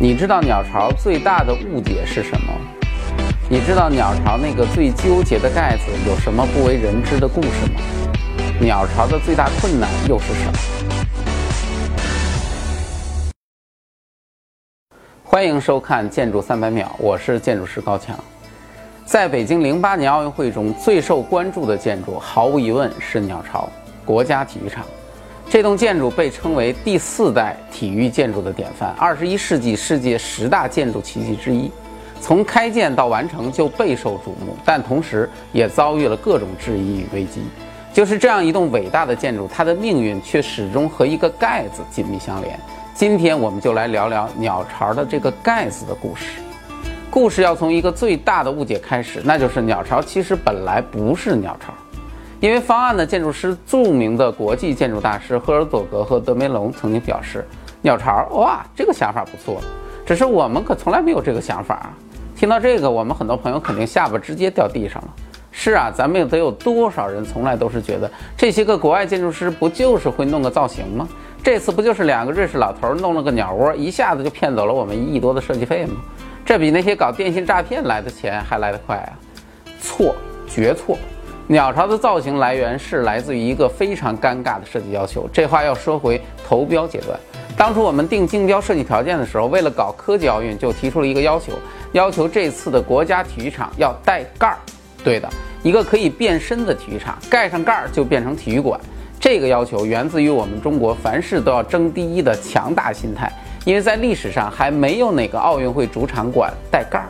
你知道鸟巢最大的误解是什么？你知道鸟巢那个最纠结的盖子有什么不为人知的故事吗？鸟巢的最大困难又是什么？欢迎收看《建筑三百秒》，我是建筑师高强。在北京零八年奥运会中最受关注的建筑，毫无疑问是鸟巢国家体育场。这栋建筑被称为第四代体育建筑的典范，二十一世纪世界十大建筑奇迹之一。从开建到完成就备受瞩目，但同时也遭遇了各种质疑与危机。就是这样一栋伟大的建筑，它的命运却始终和一个盖子紧密相连。今天我们就来聊聊鸟巢的这个盖子的故事。故事要从一个最大的误解开始，那就是鸟巢其实本来不是鸟巢。因为方案的建筑师，著名的国际建筑大师赫尔佐格和德梅隆曾经表示：“鸟巢，哇，这个想法不错，只是我们可从来没有这个想法啊。”听到这个，我们很多朋友肯定下巴直接掉地上了。是啊，咱们得有多少人从来都是觉得这些个国外建筑师不就是会弄个造型吗？这次不就是两个瑞士老头弄了个鸟窝，一下子就骗走了我们一亿多的设计费吗？这比那些搞电信诈骗来的钱还来得快啊！错，绝错。鸟巢的造型来源是来自于一个非常尴尬的设计要求。这话要说回投标阶段，当初我们定竞标设计条件的时候，为了搞科技奥运，就提出了一个要求，要求这次的国家体育场要带盖儿。对的，一个可以变身的体育场，盖上盖儿就变成体育馆。这个要求源自于我们中国凡事都要争第一的强大心态，因为在历史上还没有哪个奥运会主场馆带盖儿。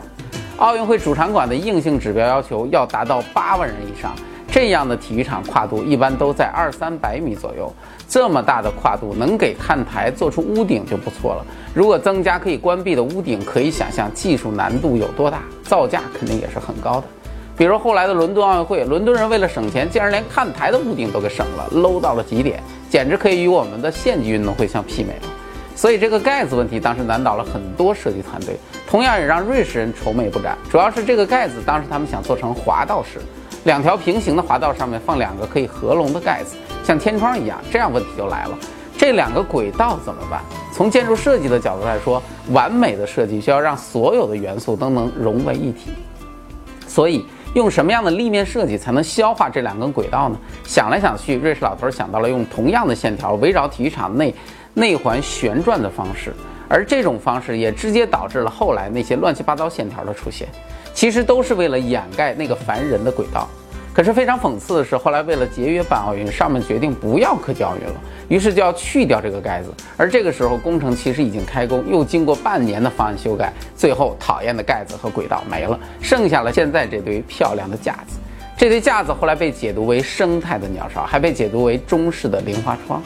奥运会主场馆的硬性指标要求要达到八万人以上。这样的体育场跨度一般都在二三百米左右，这么大的跨度能给看台做出屋顶就不错了。如果增加可以关闭的屋顶，可以想象技术难度有多大，造价肯定也是很高的。比如后来的伦敦奥运会，伦敦人为了省钱，竟然连看台的屋顶都给省了，low 到了极点，简直可以与我们的县级运动会相媲美了。所以这个盖子问题当时难倒了很多设计团队，同样也让瑞士人愁眉不展。主要是这个盖子当时他们想做成滑道式。两条平行的滑道上面放两个可以合拢的盖子，像天窗一样。这样问题就来了，这两个轨道怎么办？从建筑设计的角度来说，完美的设计需要让所有的元素都能融为一体。所以，用什么样的立面设计才能消化这两根轨道呢？想来想去，瑞士老头想到了用同样的线条围绕体育场内内环旋转的方式，而这种方式也直接导致了后来那些乱七八糟线条的出现。其实都是为了掩盖那个烦人的轨道，可是非常讽刺的是，后来为了节约办奥运，上面决定不要科技奥运了，于是就要去掉这个盖子。而这个时候工程其实已经开工，又经过半年的方案修改，最后讨厌的盖子和轨道没了，剩下了现在这堆漂亮的架子。这堆架子后来被解读为生态的鸟巢，还被解读为中式的零花窗。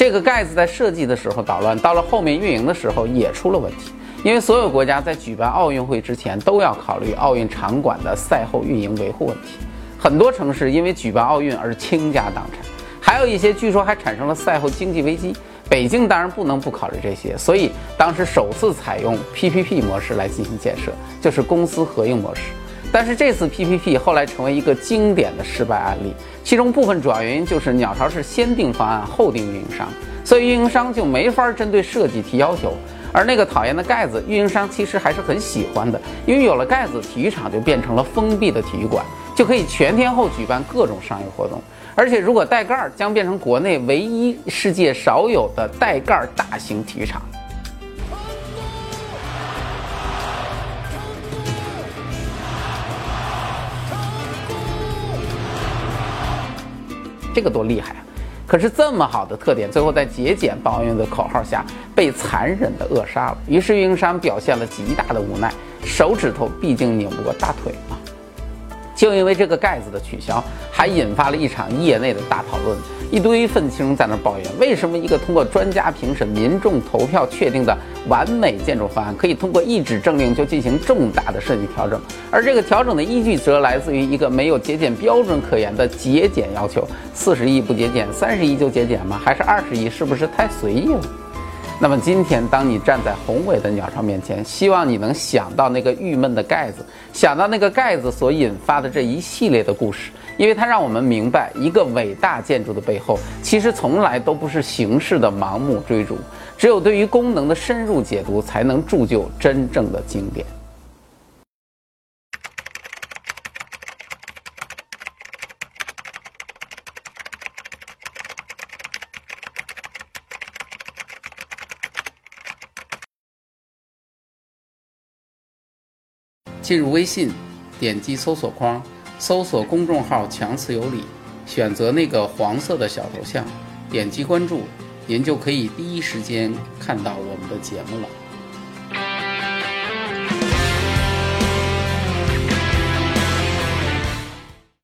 这个盖子在设计的时候捣乱，到了后面运营的时候也出了问题。因为所有国家在举办奥运会之前都要考虑奥运场馆的赛后运营维护问题，很多城市因为举办奥运而倾家荡产，还有一些据说还产生了赛后经济危机。北京当然不能不考虑这些，所以当时首次采用 PPP 模式来进行建设，就是公私合营模式。但是这次 PPP 后来成为一个经典的失败案例，其中部分主要原因就是鸟巢是先定方案后定运营商，所以运营商就没法针对设计提要求。而那个讨厌的盖子，运营商其实还是很喜欢的，因为有了盖子，体育场就变成了封闭的体育馆，就可以全天候举办各种商业活动。而且如果带盖儿，将变成国内唯一、世界少有的带盖儿大型体育场。这个多厉害啊！可是这么好的特点，最后在节俭抱怨的口号下被残忍的扼杀了。于是运营商表现了极大的无奈，手指头毕竟拧不过大腿啊！就因为这个盖子的取消，还引发了一场业内的大讨论。一堆愤青在那抱怨：为什么一个通过专家评审、民众投票确定的完美建筑方案，可以通过一纸政令就进行重大的设计调整？而这个调整的依据则来自于一个没有节俭标准可言的节俭要求：四十亿不节俭，三十亿就节俭吗？还是二十亿？是不是太随意了？那么今天，当你站在宏伟的鸟巢面前，希望你能想到那个郁闷的盖子，想到那个盖子所引发的这一系列的故事。因为它让我们明白，一个伟大建筑的背后，其实从来都不是形式的盲目追逐，只有对于功能的深入解读，才能铸就真正的经典。进入微信，点击搜索框，搜索公众号“强词有理”，选择那个黄色的小头像，点击关注，您就可以第一时间看到我们的节目了。